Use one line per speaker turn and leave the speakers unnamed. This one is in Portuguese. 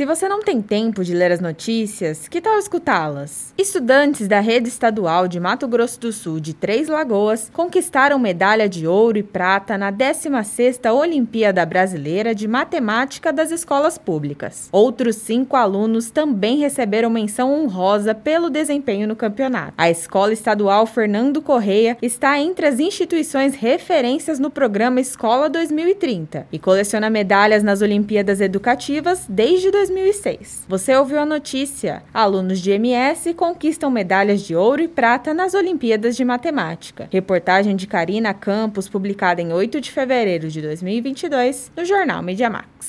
Se você não tem tempo de ler as notícias, que tal escutá-las? Estudantes da rede estadual de Mato Grosso do Sul de Três Lagoas conquistaram medalha de ouro e prata na 16ª Olimpíada Brasileira de Matemática das Escolas Públicas. Outros cinco alunos também receberam menção honrosa pelo desempenho no campeonato. A Escola Estadual Fernando Correia está entre as instituições referências no programa Escola 2030 e coleciona medalhas nas Olimpíadas Educativas desde 2006. Você ouviu a notícia? Alunos de MS conquistam medalhas de ouro e prata nas Olimpíadas de Matemática. Reportagem de Karina Campos, publicada em 8 de fevereiro de 2022 no jornal Mediamax.